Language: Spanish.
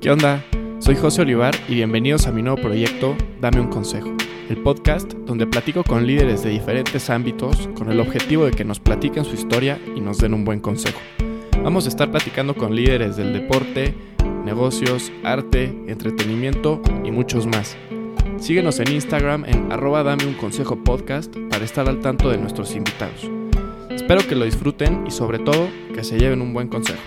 ¿Qué onda? Soy José Olivar y bienvenidos a mi nuevo proyecto Dame un Consejo, el podcast donde platico con líderes de diferentes ámbitos con el objetivo de que nos platiquen su historia y nos den un buen consejo. Vamos a estar platicando con líderes del deporte, negocios, arte, entretenimiento y muchos más. Síguenos en Instagram en arroba dame un consejo podcast para estar al tanto de nuestros invitados. Espero que lo disfruten y sobre todo que se lleven un buen consejo.